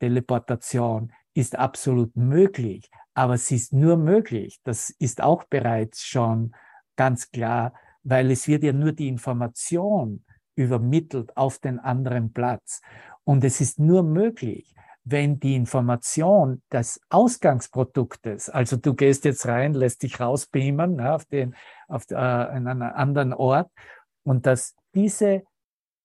Teleportation ist absolut möglich, aber sie ist nur möglich. Das ist auch bereits schon ganz klar, weil es wird ja nur die Information übermittelt auf den anderen Platz. Und es ist nur möglich, wenn die Information des Ausgangsproduktes, also du gehst jetzt rein, lässt dich rausbeamen ne, auf, den, auf äh, einen anderen Ort und dass diese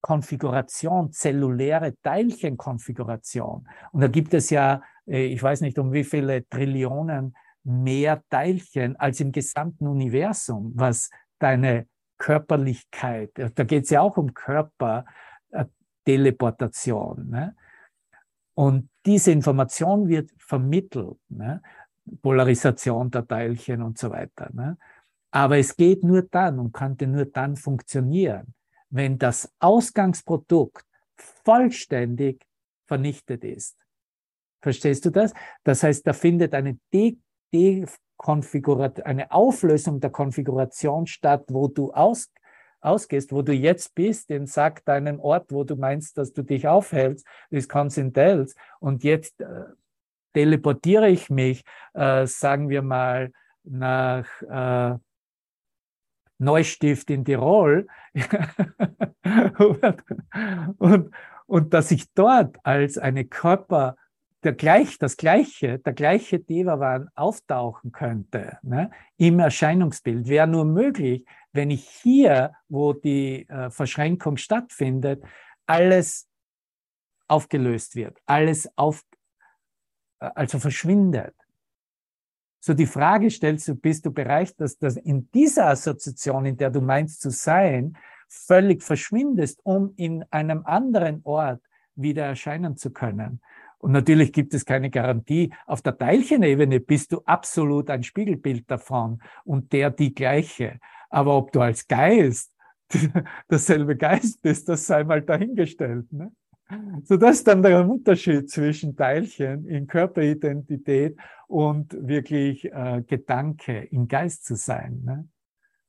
Konfiguration, zelluläre Teilchenkonfiguration, und da gibt es ja, äh, ich weiß nicht um wie viele Trillionen mehr Teilchen als im gesamten Universum, was deine Körperlichkeit. Da geht es ja auch um Körperteleportation. Äh, ne? Und diese Information wird vermittelt. Ne? Polarisation der Teilchen und so weiter. Ne? Aber es geht nur dann und könnte nur dann funktionieren, wenn das Ausgangsprodukt vollständig vernichtet ist. Verstehst du das? Das heißt, da findet eine De eine Auflösung der Konfiguration statt, wo du aus, ausgehst, wo du jetzt bist, den sag deinen Ort, wo du meinst, dass du dich aufhältst, Wisconsin Dells, und jetzt äh, teleportiere ich mich, äh, sagen wir mal, nach äh, Neustift in Tirol. (laughs) Und, und, und, dass ich dort als eine Körper der gleich, das gleiche, der gleiche Devavan auftauchen könnte ne, im Erscheinungsbild, wäre nur möglich, wenn ich hier, wo die äh, Verschränkung stattfindet, alles aufgelöst wird, alles auf, äh, also verschwindet. So die Frage stellst du, bist du bereit, dass das in dieser Assoziation, in der du meinst zu sein, völlig verschwindest, um in einem anderen Ort wieder erscheinen zu können. Und natürlich gibt es keine Garantie. Auf der Teilchenebene bist du absolut ein Spiegelbild davon und der die gleiche. Aber ob du als Geist (laughs) dasselbe Geist bist, das sei mal dahingestellt. Ne? So, das ist dann der Unterschied zwischen Teilchen in Körperidentität und wirklich äh, Gedanke im Geist zu sein. Ne?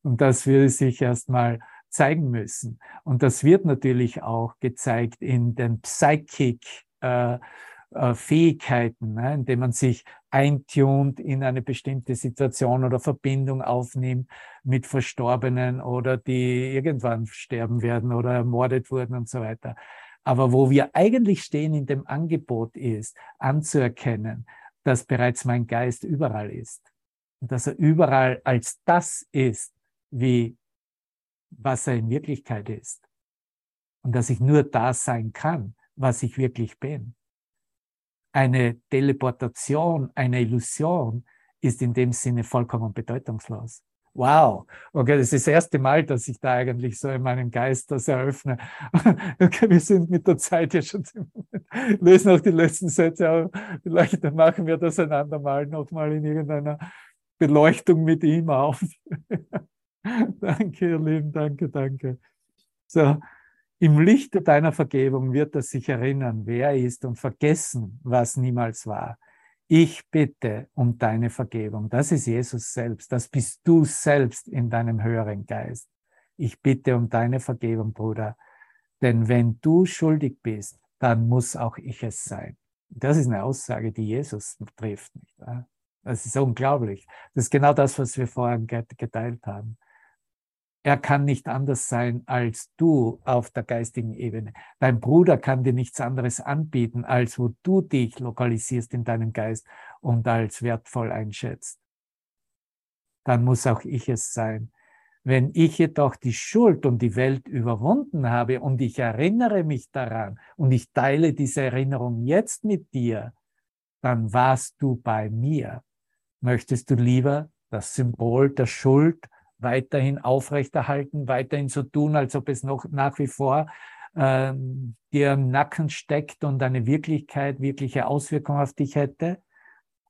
Und das würde sich erstmal zeigen müssen. Und das wird natürlich auch gezeigt in den Psychic äh, äh, Fähigkeiten, ne? indem man sich eintunt in eine bestimmte Situation oder Verbindung aufnimmt mit Verstorbenen oder die irgendwann sterben werden oder ermordet wurden und so weiter. Aber wo wir eigentlich stehen in dem Angebot ist, anzuerkennen, dass bereits mein Geist überall ist. Und dass er überall als das ist, wie was er in Wirklichkeit ist. Und dass ich nur das sein kann, was ich wirklich bin. Eine Teleportation, eine Illusion ist in dem Sinne vollkommen bedeutungslos wow, okay, das ist das erste Mal, dass ich da eigentlich so in meinem Geist das eröffne. (laughs) Okay, wir sind mit der Zeit ja schon, lesen auch die letzten Sätze, aber vielleicht machen wir das einander mal nochmal in irgendeiner Beleuchtung mit ihm auf. (laughs) danke, ihr Lieben, danke, danke. So, im Lichte deiner Vergebung wird er sich erinnern, wer er ist und vergessen, was niemals war. Ich bitte um deine Vergebung. Das ist Jesus selbst. Das bist du selbst in deinem höheren Geist. Ich bitte um deine Vergebung, Bruder. Denn wenn du schuldig bist, dann muss auch ich es sein. Das ist eine Aussage, die Jesus trifft. Nicht? Das ist unglaublich. Das ist genau das, was wir vorhin geteilt haben. Er kann nicht anders sein als du auf der geistigen Ebene. Dein Bruder kann dir nichts anderes anbieten, als wo du dich lokalisierst in deinem Geist und als wertvoll einschätzt. Dann muss auch ich es sein. Wenn ich jedoch die Schuld und die Welt überwunden habe und ich erinnere mich daran und ich teile diese Erinnerung jetzt mit dir, dann warst du bei mir. Möchtest du lieber das Symbol der Schuld weiterhin aufrechterhalten, weiterhin so tun, als ob es noch nach wie vor ähm, dir im Nacken steckt und eine Wirklichkeit, wirkliche Auswirkung auf dich hätte,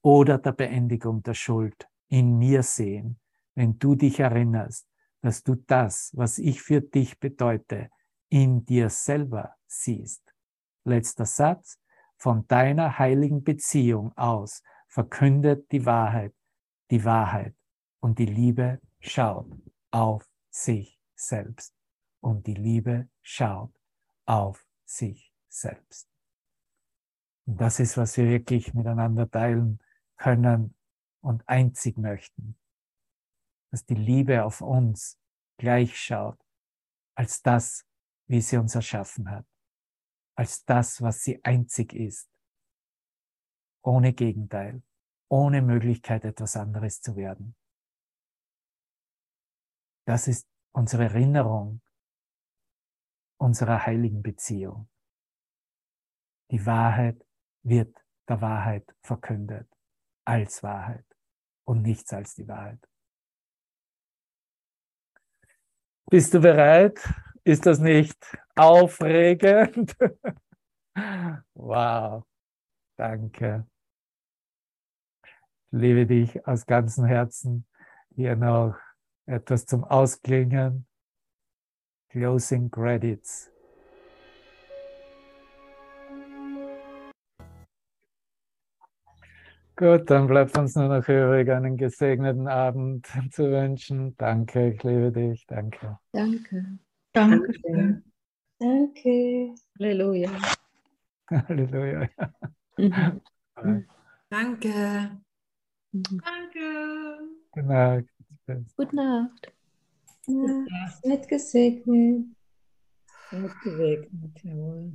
oder der Beendigung der Schuld in mir sehen, wenn du dich erinnerst, dass du das, was ich für dich bedeute, in dir selber siehst. Letzter Satz. Von deiner heiligen Beziehung aus verkündet die Wahrheit, die Wahrheit und die Liebe schaut auf sich selbst und die Liebe schaut auf sich selbst. Und das ist, was wir wirklich miteinander teilen können und einzig möchten, dass die Liebe auf uns gleich schaut als das, wie sie uns erschaffen hat, als das, was sie einzig ist, ohne Gegenteil, ohne Möglichkeit, etwas anderes zu werden. Das ist unsere Erinnerung unserer heiligen Beziehung. Die Wahrheit wird der Wahrheit verkündet als Wahrheit und nichts als die Wahrheit. Bist du bereit? Ist das nicht aufregend? (laughs) wow, danke. Ich liebe dich aus ganzem Herzen. Hier noch etwas zum Ausklingen. Closing Credits. Gut, dann bleibt uns nur noch übrig, einen gesegneten Abend (laughs) zu wünschen. Danke, ich liebe dich. Danke. Danke. Danke. Danke. Halleluja. (laughs) Halleluja. Mhm. Danke. Mhm. Danke. Gute Nacht. Gute Nacht. Seid gesegnet. Seid gesegnet, jawohl.